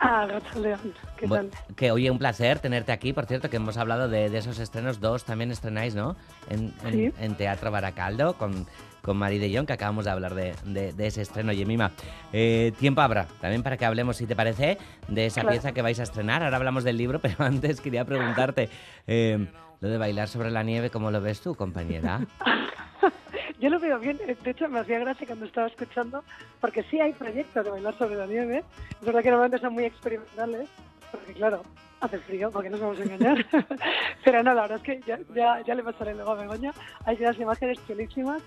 Ah, León, ¿qué tal? Que oye, un placer tenerte aquí. Por cierto, que hemos hablado de, de esos estrenos. Dos también estrenáis, ¿no? En, en- Sí. en Teatro Baracaldo con, con Mari de Jong, que acabamos de hablar de, de- de ese estreno, Yemima. Eh, tiempo habrá también para que hablemos, si te parece, de esa Claro. pieza que vais a estrenar. Ahora hablamos del libro, pero antes quería preguntarte eh, lo de bailar sobre la nieve, ¿cómo lo ves tú, compañera? Yo lo veo bien, eh, de hecho me hacía gracia cuando estaba escuchando, porque sí hay proyectos de bailar sobre la nieve, es verdad que normalmente son muy experimentales, porque claro, hace frío, porque nos vamos a engañar, pero no, la verdad es que ya, ya, ya le pasaré luego a Begoña, hay unas imágenes chulísimas,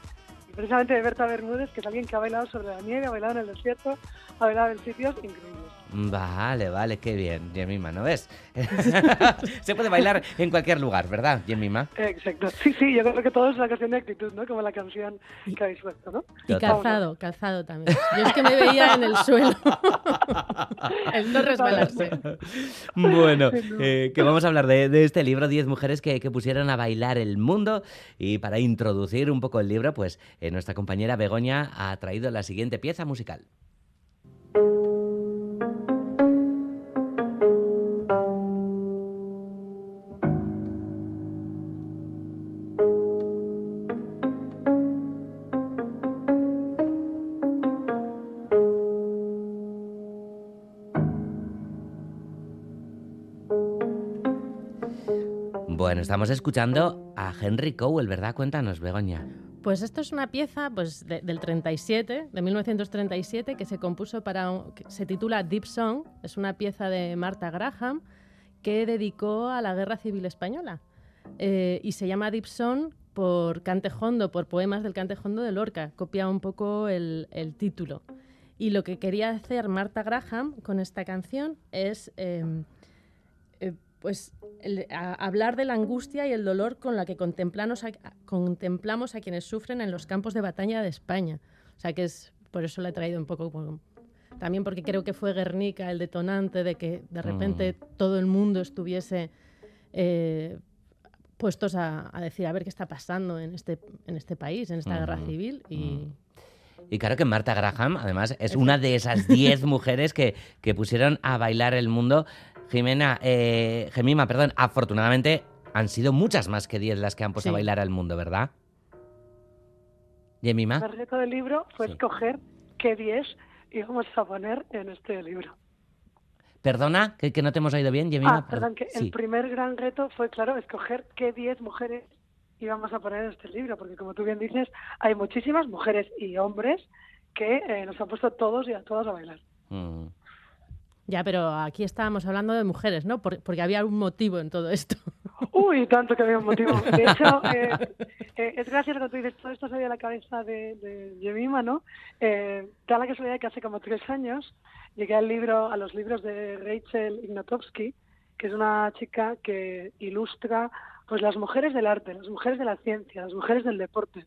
precisamente de Berta Bermúdez, que es alguien que ha bailado sobre la nieve, ha bailado en el desierto, ha bailado en sitios increíbles. Vale, vale, qué bien, Yemima, ¿no ves? Se puede bailar en cualquier lugar, ¿verdad, Yemima? Exacto, sí, sí, yo creo que todo es una cuestión de actitud, ¿no? Como la canción que habéis puesto, ¿no? Y calzado, calzado también. Yo es que me veía en el suelo. el no resbalarse. Bueno, eh, que vamos a hablar de, de este libro, 10 mujeres que, que pusieron a bailar el mundo. Y para introducir un poco el libro, pues eh, nuestra compañera Begoña ha traído la siguiente pieza musical. Estamos escuchando a Henry Cowell, ¿verdad? Cuéntanos, Begoña. Pues esto es una pieza pues, de- del 37, de 1937, que se compuso para. se titula Deep Song. Es una pieza de Martha Graham que dedicó a la Guerra Civil Española. Eh, y se llama Deep Song por Cantejondo, por poemas del Cantejondo de Lorca. Copia un poco el, el título. Y lo que quería hacer Martha Graham con esta canción es. em, eh, pues el- a- hablar de la angustia y el dolor con la que contemplamos a, contemplamos a quienes sufren en los campos de batalla de España. O sea que es por eso la he traído un poco también porque creo que fue Guernica el detonante de que de repente todo el mundo estuviese eh, puestos a, a decir a ver qué está pasando en este en este país, en esta guerra Ujú, civil y Y claro que Marta Graham, además, es una de esas 10 mujeres que, que pusieron a bailar el mundo. Jimena, eh, Gemima, perdón, afortunadamente han sido muchas más que 10 las que han puesto a bailar al mundo, ¿verdad? Yemima. El reto del libro fue escoger qué 10 íbamos a poner en este libro. Perdona, que, que no te hemos oído bien, Yemima. ah, perdón, que Sí. el primer gran reto fue, claro, escoger qué 10 mujeres íbamos a poner en este libro, porque como tú bien dices, hay muchísimas mujeres y hombres que eh, nos han puesto todos y a todas a bailar. Mm. Ya, pero aquí estábamos hablando de mujeres, ¿no? Por- porque había un motivo en todo esto. Uy, tanto que había un motivo. De hecho, eh, eh, es gracioso cuando tú dices, todo esto salió de la cabeza de, de ¿no? Eh, da la casualidad que hace como tres años llegué al libro, a los libros de Rachel Ignatowski, que es una chica que ilustra pues las mujeres del arte, las mujeres de la ciencia, las mujeres del deporte.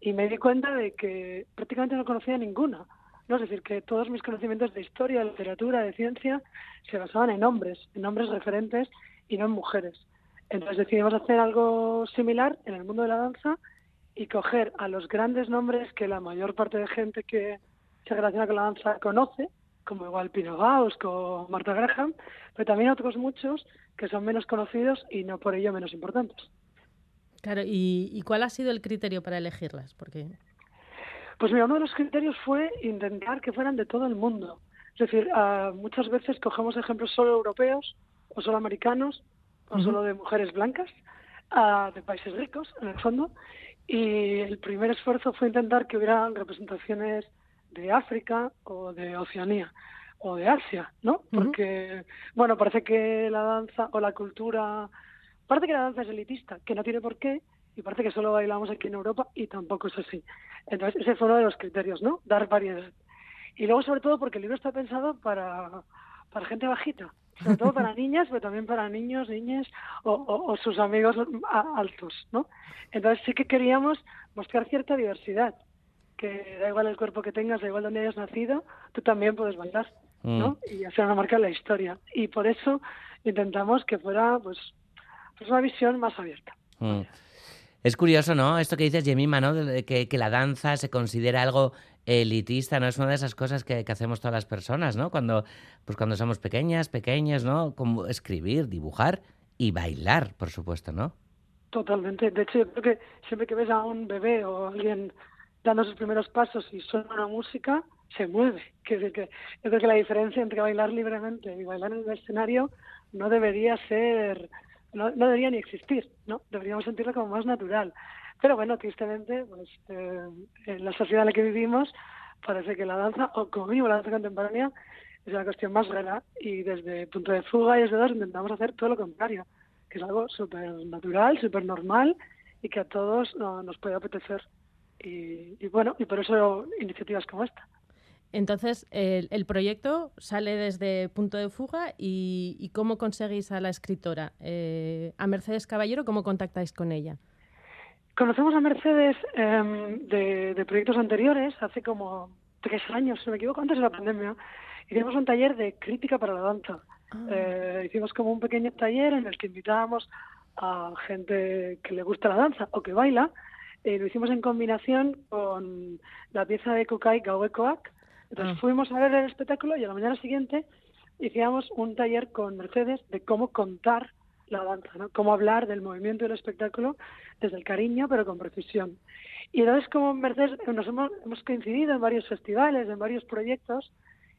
Y me di cuenta de que prácticamente no conocía ninguna. Es decir, que todos mis conocimientos de historia, de literatura, de ciencia, se basaban en hombres, en hombres referentes y no en mujeres. Entonces decidimos hacer algo similar en el mundo de la danza y coger a los grandes nombres que la mayor parte de gente que se relaciona con la danza conoce, como igual Pino Bausch o Marta Graham, pero también otros muchos que son menos conocidos y no por ello menos importantes. Claro, ¿y, y cuál ha sido el criterio para elegirlas? Porque Pues mira, uno de los criterios fue intentar que fueran de todo el mundo. Es decir, ah, muchas veces cogemos ejemplos solo europeos o solo americanos o solo de mujeres blancas, ah, de países ricos, en el fondo. Y el primer esfuerzo fue intentar que hubiera representaciones de África o de Oceanía o de Asia, ¿no? Porque, bueno, parece que la danza o la cultura, parece que la danza es elitista, que no tiene por qué, y parece que solo bailamos aquí en Europa y tampoco es así. Entonces, ese fue uno de los criterios, ¿no? Dar variedad. Y luego, sobre todo, porque el libro está pensado para, para gente bajita, sobre todo para niñas, pero también para niños, niñas o, o- o sus amigos a- altos, ¿no? Entonces sí que queríamos mostrar cierta diversidad, que da igual el cuerpo que tengas, da igual dónde hayas nacido, tú también puedes bailar, ¿no? Y hacer una marca en la historia. Y por eso intentamos que fuera, pues, pues una visión más abierta. Mm. Es curioso, ¿no? Esto que dices, Jemima, ¿no? Que, que la danza se considera algo elitista, ¿no? Es una de esas cosas que, hacemos todas las personas, ¿no? Cuando, pues cuando somos pequeñas, pequeños, ¿no? Como escribir, dibujar y bailar, por supuesto, ¿no? Totalmente. De hecho, yo creo que siempre que ves a un bebé o a alguien dando sus primeros pasos y suena una música, se mueve. Que, que- yo creo que la diferencia entre bailar libremente y bailar en el escenario no debería ser, no, no debería ni existir, ¿no? Deberíamos sentirlo como más natural. Pero bueno, tristemente, pues eh, en la sociedad en la que vivimos, parece que la danza, o como mínimo la danza contemporánea, es una cuestión más rara y desde Punto de Fuga y desde dos intentamos hacer todo lo contrario, que es algo súper natural, súper normal y que a todos no- nos puede apetecer. Y, y bueno, y por eso iniciativas como esta. Entonces el, el proyecto sale desde Punto de Fuga y, y ¿cómo conseguís a la escritora? Eh, a Mercedes Caballero, ¿cómo contactáis con ella? Conocemos a Mercedes em, de, de proyectos anteriores, hace como tres años, si no me equivoco, antes de la pandemia. Hicimos un taller de crítica para la danza. Eh, hicimos como un pequeño taller en el que invitábamos a gente que le gusta la danza o que baila. Eh, lo hicimos en combinación con la pieza de Kukai Gauekoak. Entonces Ah. fuimos a ver el espectáculo y a la mañana siguiente hicimos un taller con Mercedes de cómo contar la danza, ¿no? Cómo hablar del movimiento del espectáculo desde el cariño, pero con precisión. Y entonces, como Mercedes, nos hemos, hemos coincidido en varios festivales, en varios proyectos,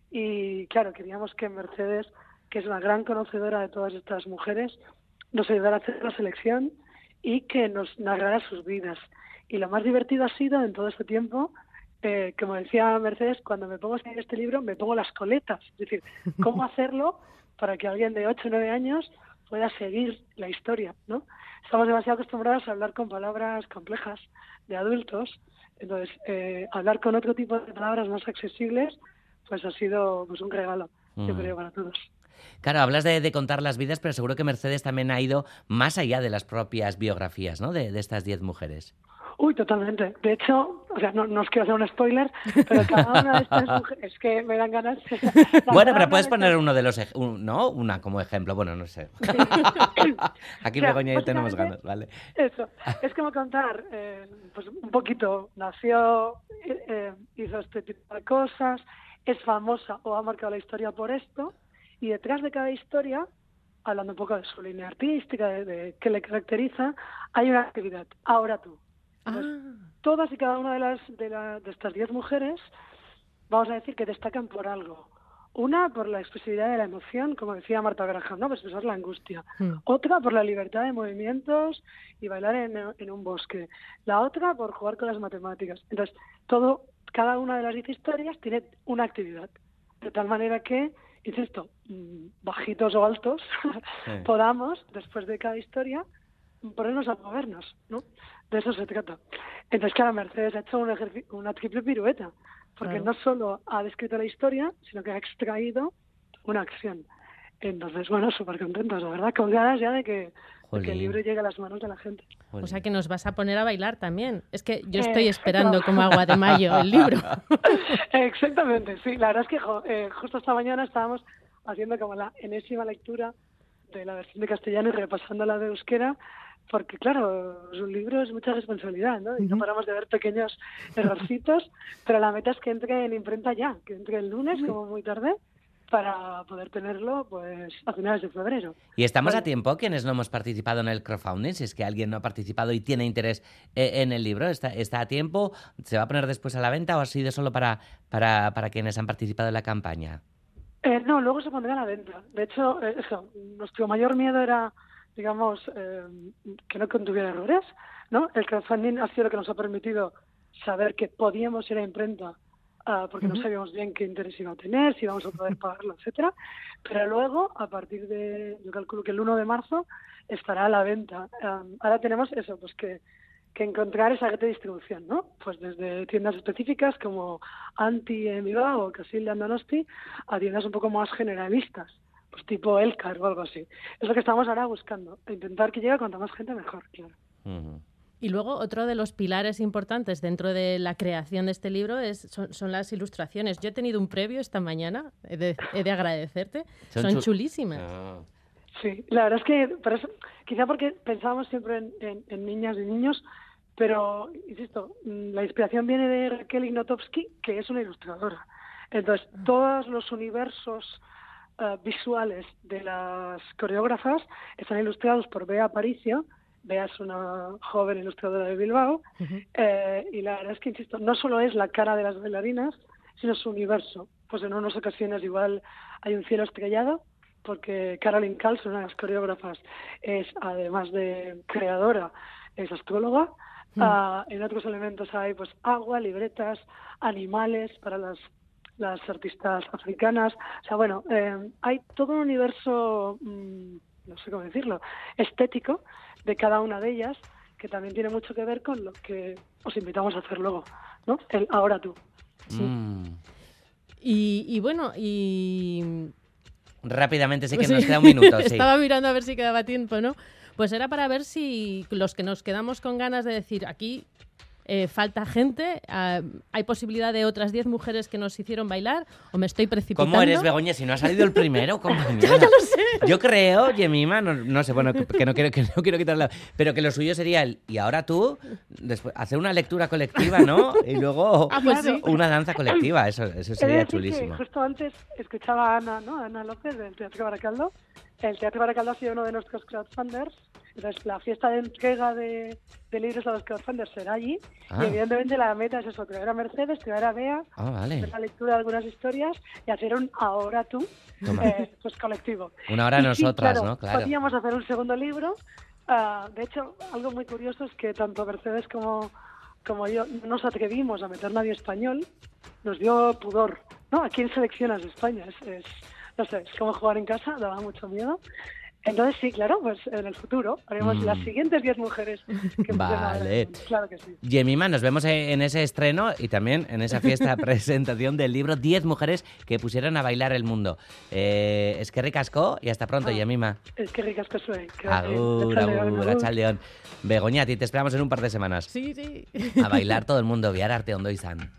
y claro, queríamos que Mercedes, que es una gran conocedora de todas estas mujeres, nos ayudara a hacer la selección y que nos narrara sus vidas. Y lo más divertido ha sido en todo este tiempo, eh, como decía Mercedes, cuando me pongo a escribir este libro, me pongo las coletas. Es decir, cómo hacerlo para que alguien de 8 o 9 años pueda seguir la historia, ¿no? Estamos demasiado acostumbrados a hablar con palabras complejas de adultos, entonces eh, hablar con otro tipo de palabras más accesibles, pues ha sido pues un regalo, yo Mm. creo, para todos. Claro, hablas de, de contar las vidas, pero seguro que Mercedes también ha ido más allá de las propias biografías, ¿no? De, de estas diez mujeres. Uy, totalmente. De hecho, o sea, no, no os quiero hacer un spoiler, pero cada una de estas mujeres, es que me dan ganas. Bueno, pero puedes poner uno de los, un- ¿no? Una como ejemplo, bueno, no sé. Aquí O sea, Begoña y tenemos ganas, ¿vale? Eso, es como contar, eh, pues un poquito, nació, eh, hizo este tipo de cosas, es famosa o ha marcado la historia por esto, y detrás de cada historia, hablando un poco de su línea artística, de, de qué le caracteriza, hay una actividad. Ahora tú. Entonces, Todas y cada una de las de, la- de estas diez mujeres, vamos a decir que destacan por algo. Una por la expresividad de la emoción, como decía Marta Graham, ¿no? Pues expresar la angustia. Mm. Otra por la libertad de movimientos y bailar en, en un bosque. La otra por jugar con las matemáticas. Entonces, todo, cada una de las diez historias tiene una actividad. De tal manera que, insisto, mm, bajitos o altos, podamos, después de cada historia, ponernos a movernos, ¿no? De eso se trata. Entonces, claro, Mercedes ha hecho un ejerci- una triple pirueta, porque Claro. no solo ha descrito la historia, sino que ha extraído una acción. Entonces, bueno, súper contentos, la verdad, con ganas ya de que, de que el libro llegue a las manos de la gente. O sea que nos vas a poner a bailar también. Es que yo Eh, estoy esperando no. como agua de mayo el libro. Exactamente, sí. La verdad es que jo, eh, justo esta mañana estábamos haciendo como la enésima lectura de la versión de castellano y repasando la de euskera, porque claro, un libro es mucha responsabilidad, ¿no? Y no paramos de ver pequeños errorcitos, pero la meta es que entre en imprenta ya, que entre el lunes como muy tarde para poder tenerlo pues a finales de febrero. Y estamos a tiempo quienes no hemos participado en el crowdfunding. Si es que alguien no ha participado y tiene interés eh, en el libro, ¿está, está a tiempo? ¿Se va a poner después a la venta o ha sido solo para, para, para quienes han participado en la campaña? Eh, no, luego se pondrá a la venta. De hecho, eh, eso, nuestro mayor miedo era, digamos, eh, que no contuviera errores, ¿no? El crowdfunding ha sido lo que nos ha permitido saber que podíamos ir a imprenta ah, porque no sabíamos bien qué interés iba a tener, si íbamos a poder pagarlo, etcétera. Pero luego, a partir de, yo calculo que el 1 de marzo estará a la venta. Ah, ahora tenemos eso, pues que que encontrar esa red de distribución, ¿no? Pues desde tiendas específicas como Anti en Bilbao o Casilda en Donosti a tiendas un poco más generalistas, pues tipo Elcar o algo así. Es lo que estamos ahora buscando, intentar que llegue a cuanta más gente mejor, claro. Y luego otro de los pilares importantes dentro de la creación de este libro es, son, son las ilustraciones. Yo he tenido un previo esta mañana, he de, he de agradecerte. Son Son, chu- chulísimas. Sí, la verdad es que por eso, quizá porque pensábamos siempre en, en- en niñas y niños, pero, insisto, la inspiración viene de Raquel Ignotovsky, que es una ilustradora. Entonces, todos los universos eh, visuales de las coreógrafas están ilustrados por Bea Aparicio. Bea es una joven ilustradora de Bilbao. Eh, y la verdad es que, insisto, no solo es la cara de las bailarinas, sino su universo. Pues en unas ocasiones igual hay un cielo estrellado, porque Caroline Carlson, una de las coreógrafas, es además de creadora, es astróloga. Mm. Ah, en otros elementos hay pues agua, libretas, animales para las las artistas africanas. O sea, bueno, eh, hay todo un universo, mm, no sé cómo decirlo, estético de cada una de ellas que también tiene mucho que ver con lo que os invitamos a hacer luego, ¿no? El ahora tú. Mm. Y, y bueno, y... Rápidamente, sé que Sí. nos queda un minuto. sí. Estaba mirando a ver si quedaba tiempo, ¿no? Pues era para ver si los que nos quedamos con ganas de decir aquí eh, falta gente, ah, hay posibilidad de otras 10 mujeres que nos hicieron bailar o me estoy precipitando. ¿Cómo eres, Begoña? Si no ha salido el primero. Ya, ya lo sé. Yo creo, Yemima, no, no sé, bueno, que, que no quiero, que no quiero quitarla, pero que lo suyo sería el, y ahora tú, después, hacer una lectura colectiva, ¿no? Y luego Ah, pues sí. una danza colectiva, eso, eso sería chulísimo. Que justo antes escuchaba a Ana, ¿no? Ana López del Teatro Baracaldo. El Teatro Baracaldo ha sido uno de nuestros crowdfunders. Entonces, la fiesta de entrega de, de libros a los crowdfunders será allí. Ah. Y evidentemente la meta es eso, traer a Mercedes, traer a Bea, Ah, vale. hacer la lectura de algunas historias y hacer un ahora tú, eh, pues colectivo. Una hora Y nosotras, claro, ¿no? Claro. Podíamos hacer un segundo libro. Ah, de hecho, algo muy curioso es que tanto Mercedes como, como yo no nos atrevimos a meter nadie español. Nos dio pudor. ¿no? ¿A quién seleccionas de España? Es, es- no sé, es como jugar en casa, daba mucho miedo. Entonces, sí, claro, pues en el futuro haremos Mm. las siguientes 10 mujeres que Vale. Claro que sí. Yemima, nos vemos en ese estreno y también en esa fiesta presentación del libro 10 mujeres que pusieron a bailar el mundo. Eh, es que ricasco y hasta pronto, Ah. Yemima. Es que ricas que soy. Que- Agur, agur, agur. Arratsaldeon. Begoña, a ti te esperamos en un par de semanas. Sí, sí. A bailar todo el mundo, viar arte ondo izan.